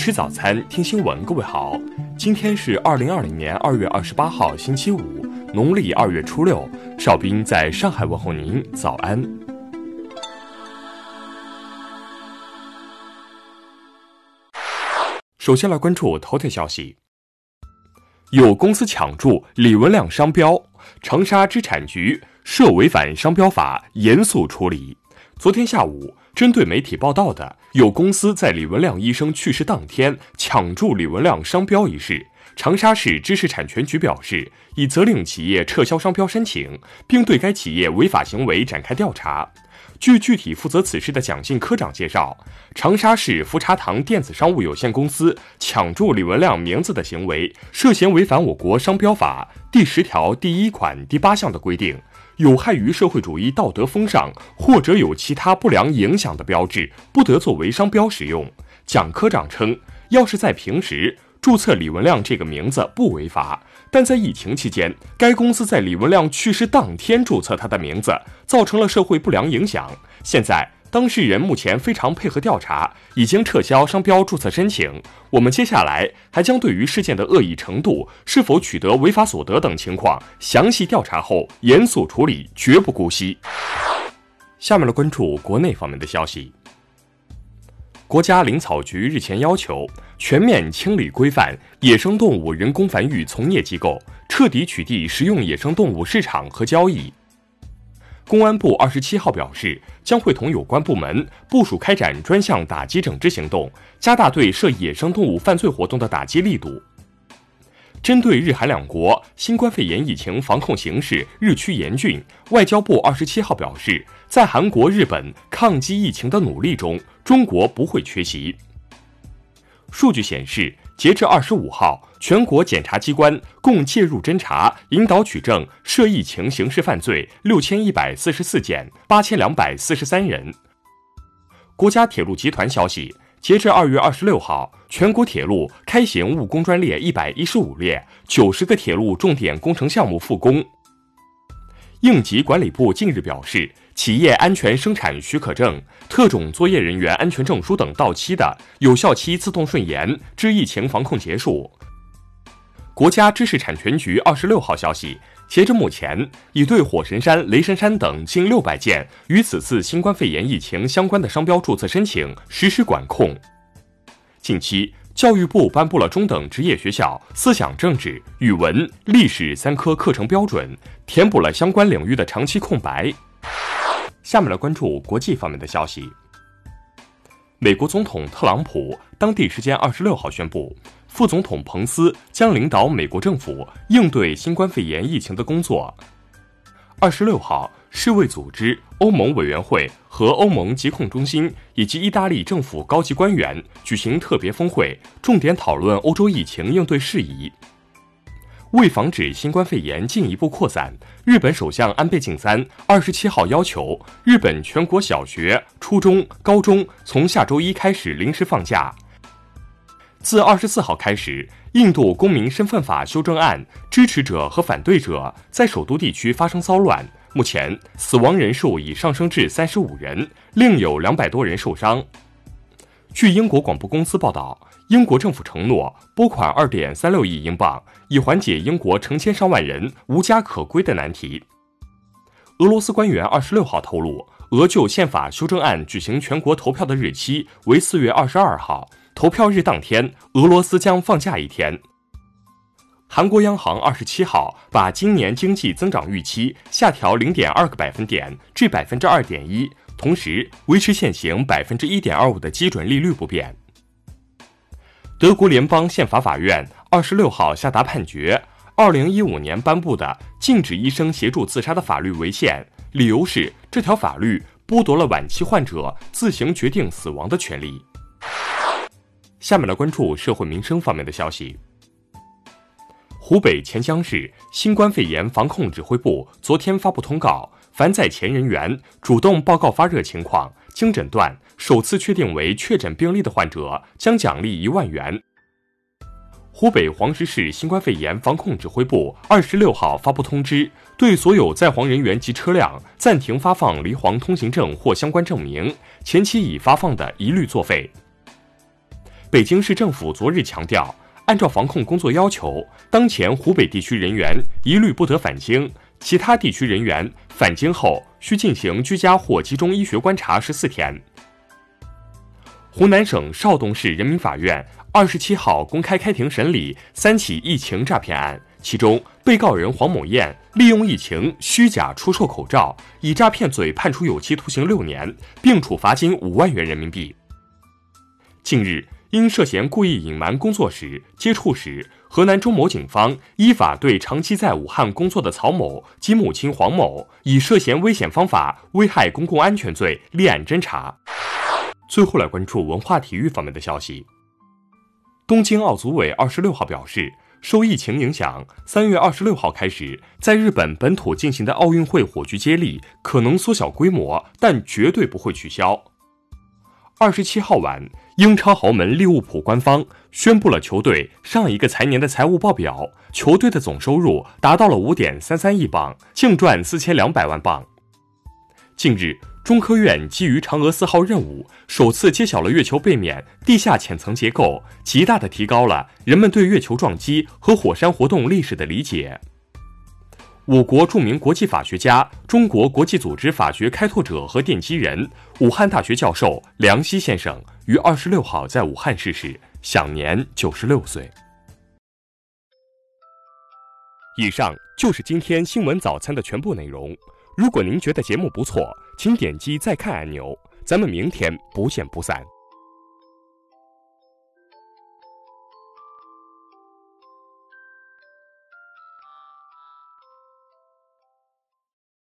吃早餐，听新闻。各位好，今天是二零二零年二月二十八号，星期五，农历二月初六。邵兵在上海问候您，早安。首先来关注头条消息：有公司抢注李文亮商标，长沙知产局涉违反商标法，严肃处理。昨天下午。针对媒体报道的有公司在李文亮医生去世当天抢注李文亮商标一事，长沙市知识产权局表示，已责令企业撤销商标申请，并对该企业违法行为展开调查。据具体负责此事的蒋姓科长介绍，长沙市福茶堂电子商务有限公司抢注李文亮名字的行为，涉嫌违反我国商标法第十条第一款第八项的规定。有害于社会主义道德风尚或者有其他不良影响的标志，不得作为商标使用。蒋科长称，要是在平时注册李文亮这个名字不违法，但在疫情期间，该公司在李文亮去世当天注册他的名字，造成了社会不良影响。现在。当事人目前非常配合调查，已经撤销商标注册申请。我们接下来还将对于事件的恶意程度、是否取得违法所得等情况详细调查后严肃处理，绝不姑息。下面来关注国内方面的消息。国家林草局日前要求全面清理规范野生动物人工繁育从业机构，彻底取缔食用野生动物市场和交易。公安部二十七号表示，将会同有关部门部署开展专项打击整治行动，加大对涉野生动物犯罪活动的打击力度。针对日韩两国新冠肺炎疫情防控形势日趋严峻，外交部二十七号表示，在韩国、日本抗击疫情的努力中，中国不会缺席。数据显示。截至二十五号，全国检察机关共介入侦查、引导取证涉疫情刑事犯罪六千一百四十四件，八千两百四十三人。国家铁路集团消息，截至二月二十六号，全国铁路开行务工专列一百一十五列，九十个铁路重点工程项目复工。应急管理部近日表示。企业安全生产许可证、特种作业人员安全证书等到期的，有效期自动顺延至疫情防控结束。国家知识产权局二十六号消息，截至目前，已对火神山、雷神山等近六百件与此次新冠肺炎疫情相关的商标注册申请实施管控。近期，教育部颁布了中等职业学校思想政治、语文、历史三科课程标准，填补了相关领域的长期空白。下面来关注国际方面的消息。美国总统特朗普当地时间二十六号宣布，副总统彭斯将领导美国政府应对新冠肺炎疫情的工作。二十六号，世卫组织、欧盟委员会和欧盟疾控中心以及意大利政府高级官员举行特别峰会，重点讨论欧洲疫情应对事宜。为防止新冠肺炎进一步扩散，日本首相安倍晋三二十七号要求日本全国小学、初中、高中从下周一开始临时放假。自二十四号开始，印度公民身份法修正案支持者和反对者在首都地区发生骚乱，目前死亡人数已上升至三十五人，另有两百多人受伤。据英国广播公司报道。英国政府承诺拨款二点三六亿英镑，以缓解英国成千上万人无家可归的难题。俄罗斯官员二十六号透露，俄就宪法修正案举行全国投票的日期为四月二十二号，投票日当天，俄罗斯将放假一天。韩国央行二十七号把今年经济增长预期下调零点二个百分点至百分之二点一，同时维持现行百分之一点二五的基准利率不变。德国联邦宪法法院二十六号下达判决，二零一五年颁布的禁止医生协助自杀的法律违宪，理由是这条法律剥夺了晚期患者自行决定死亡的权利。下面来关注社会民生方面的消息。湖北潜江市新冠肺炎防控指挥部昨天发布通告，凡在前人员主动报告发热情况。经诊断首次确定为确诊病例的患者，将奖励一万元。湖北黄石市新冠肺炎防控指挥部二十六号发布通知，对所有在黄人员及车辆暂停发放离黄通行证或相关证明，前期已发放的一律作废。北京市政府昨日强调，按照防控工作要求，当前湖北地区人员一律不得返京，其他地区人员返京后需进行居家或集中医学观察十四天。湖南省邵东市人民法院二十七号公开开庭审理三起疫情诈骗案，其中被告人黄某艳利用疫情虚假出售口罩，以诈骗罪判处有期徒刑六年，并处罚金五万元人民币。近日。因涉嫌故意隐瞒工作时、接触时，河南中某警方依法对长期在武汉工作的曹某及母亲黄某以涉嫌危险方法危害公共安全罪立案侦查。最后来关注文化体育方面的消息。东京奥组委二十六号表示，受疫情影响，三月二十六号开始在日本本土进行的奥运会火炬接力可能缩小规模，但绝对不会取消。二十七号晚，英超豪门利物浦官方宣布了球队上一个财年的财务报表，球队的总收入达到了五点三三亿镑，净赚四千两百万镑。近日，中科院基于嫦娥四号任务，首次揭晓了月球背面地下浅层结构，极大的提高了人们对月球撞击和火山活动历史的理解。我国著名国际法学家、中国国际组织法学开拓者和奠基人、武汉大学教授梁希先生于二十六号在武汉逝世，享年九十六岁。以上就是今天新闻早餐的全部内容。如果您觉得节目不错，请点击再看按钮。咱们明天不见不散。